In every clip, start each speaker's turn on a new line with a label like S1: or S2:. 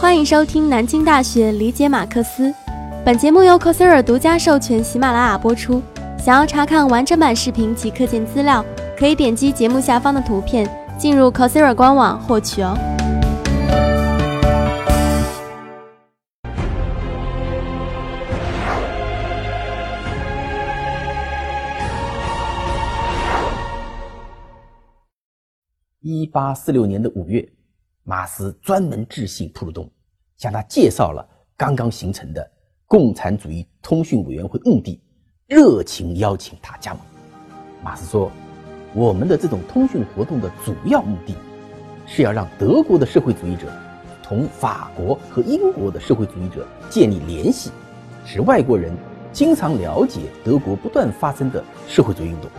S1: 欢迎收听南京大学理解马克思。本节目由 Cosera 独家授权喜马拉雅播出。想要查看完整版视频及课件资料，可以点击节目下方的图片进入 Cosera 官网获取哦。
S2: 一八四六年的五月，马斯专门致信普鲁东，向他介绍了刚刚形成的共产主义通讯委员会目的，热情邀请他加盟。马斯说：“我们的这种通讯活动的主要目的，是要让德国的社会主义者同法国和英国的社会主义者建立联系，使外国人经常了解德国不断发生的社会主义运动，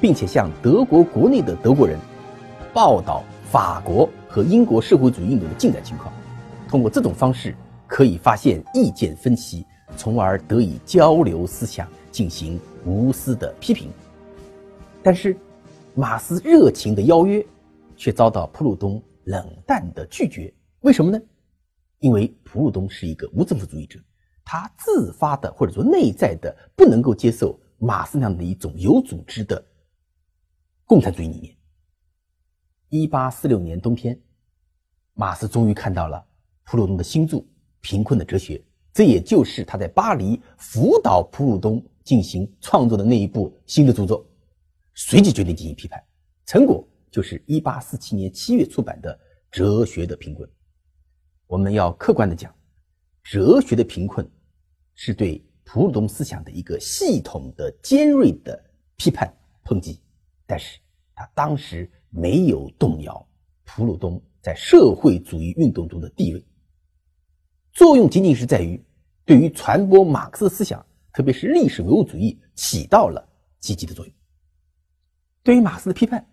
S2: 并且向德国国内的德国人。”报道法国和英国社会主义运动的进展情况，通过这种方式可以发现意见分歧，从而得以交流思想，进行无私的批评。但是，马斯热情的邀约却遭到普鲁东冷淡的拒绝。为什么呢？因为普鲁东是一个无政府主义者，他自发的或者说内在的不能够接受马斯那样的一种有组织的共产主义理念。一八四六年冬天，马斯终于看到了普鲁东的新著《贫困的哲学》，这也就是他在巴黎辅导普鲁东进行创作的那一部新的著作。随即决定进行批判，成果就是一八四七年七月出版的《哲学的贫困》。我们要客观的讲，《哲学的贫困》是对普鲁东思想的一个系统的、尖锐的批判抨击，但是他当时。没有动摇普鲁东在社会主义运动中的地位。作用仅仅是在于对于传播马克思思想，特别是历史唯物主义，起到了积极的作用。对于马克思的批判，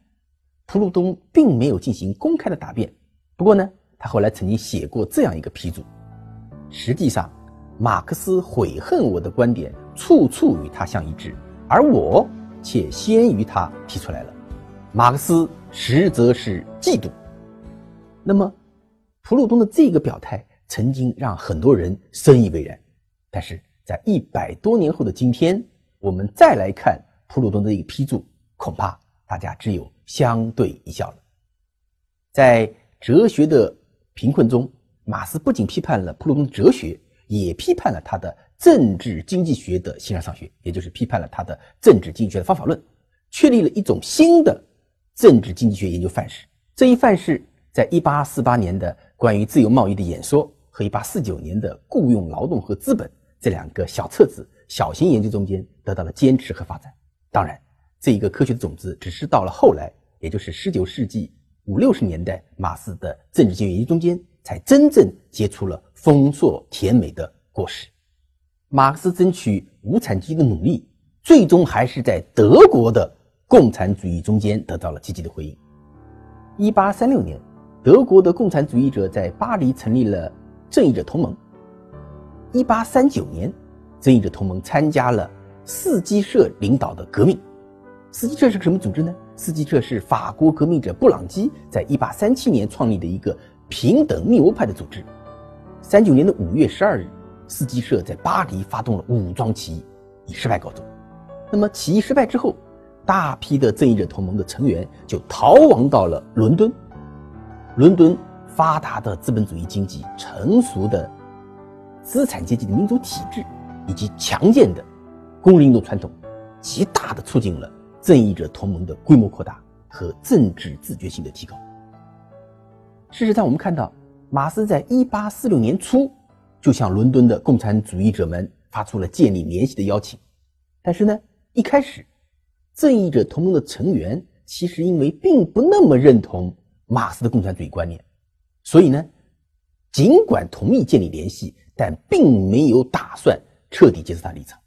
S2: 普鲁东并没有进行公开的答辩。不过呢，他后来曾经写过这样一个批注：实际上，马克思悔恨我的观点处处与他相一致，而我却先于他提出来了。马克思实则是嫉妒。那么，普鲁东的这个表态曾经让很多人深以为然。但是在一百多年后的今天，我们再来看普鲁东的一个批注，恐怕大家只有相对一笑了。在哲学的贫困中，马斯不仅批判了普鲁东哲学，也批判了他的政治经济学的形而上学，也就是批判了他的政治经济学的方法论，确立了一种新的。政治经济学研究范式，这一范式在1848年的关于自由贸易的演说和1849年的雇佣劳动和资本这两个小册子、小型研究中间得到了坚持和发展。当然，这一个科学的种子只是到了后来，也就是19世纪五六十年代，马斯的政治经济研究中间才真正结出了丰硕甜美的果实。马克思争取无产阶级的努力，最终还是在德国的。共产主义中间得到了积极的回应。一八三六年，德国的共产主义者在巴黎成立了正义者同盟。一八三九年，正义者同盟参加了四基社领导的革命。四基社是个什么组织呢？四基社是法国革命者布朗基在一八三七年创立的一个平等密欧派的组织。三九年的五月十二日，四基社在巴黎发动了武装起义，以失败告终。那么起义失败之后，大批的正义者同盟的成员就逃亡到了伦敦。伦敦发达的资本主义经济、成熟的资产阶级的民主体制，以及强健的工人运动传统，极大的促进了正义者同盟的规模扩大和政治自觉性的提高。事实上，我们看到马斯在1846年初就向伦敦的共产主义者们发出了建立联系的邀请，但是呢，一开始。正义者同盟的成员其实因为并不那么认同马克思的共产主义观念，所以呢，尽管同意建立联系，但并没有打算彻底接受他立场。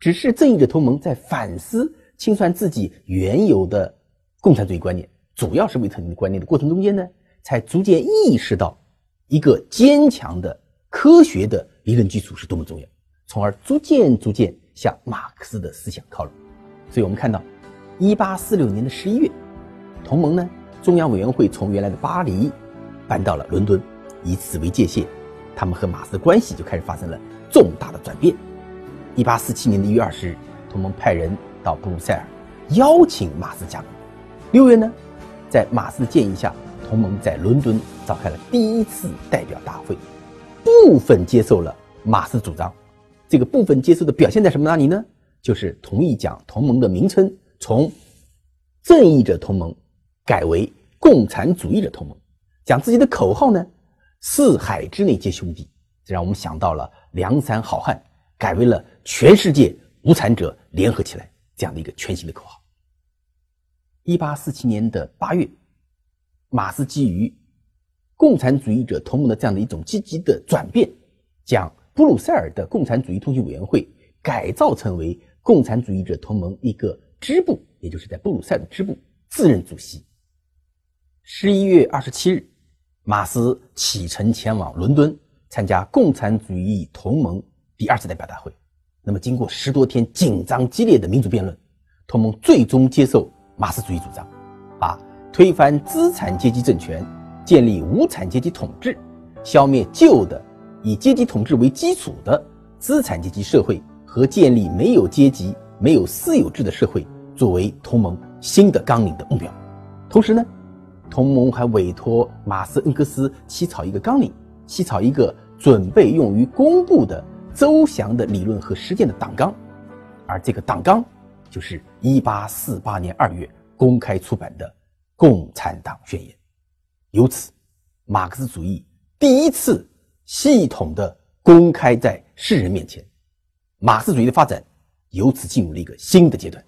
S2: 只是正义者同盟在反思清算自己原有的共产主义观念，主要是为特定的观念的过程中间呢，才逐渐意识到一个坚强的科学的理论基础是多么重要，从而逐渐逐渐向马克思的思想靠拢。所以我们看到，一八四六年的十一月，同盟呢中央委员会从原来的巴黎搬到了伦敦，以此为界限，他们和马斯的关系就开始发生了重大的转变。一八四七年的一月二十日，同盟派人到布鲁塞尔，邀请马斯加盟。六月呢，在马斯的建议下，同盟在伦敦召开了第一次代表大会，部分接受了马斯主张。这个部分接受的表现在什么那里呢？就是同意将同盟的名称从“正义者同盟”改为“共产主义者同盟”，将自己的口号呢“四海之内皆兄弟”，这让我们想到了梁山好汉，改为了“全世界无产者联合起来”这样的一个全新的口号。一八四七年的八月，马斯基于共产主义者同盟的这样的一种积极的转变，将。布鲁塞尔的共产主义通讯委员会改造成为共产主义者同盟一个支部，也就是在布鲁塞尔的支部自任主席。十一月二十七日，马斯启程前往伦敦参加共产主义同盟第二次代表大会。那么，经过十多天紧张激烈的民主辩论，同盟最终接受马斯主义主张，把推翻资产阶级政权、建立无产阶级统治、消灭旧的。以阶级统治为基础的资产阶级社会和建立没有阶级、没有私有制的社会作为同盟新的纲领的目标。同时呢，同盟还委托马斯恩格斯起草一个纲领，起草一个准备用于公布的周详的理论和实践的党纲。而这个党纲就是1848年2月公开出版的《共产党宣言》。由此，马克思主义第一次。系统的公开在世人面前，马克思主义的发展由此进入了一个新的阶段。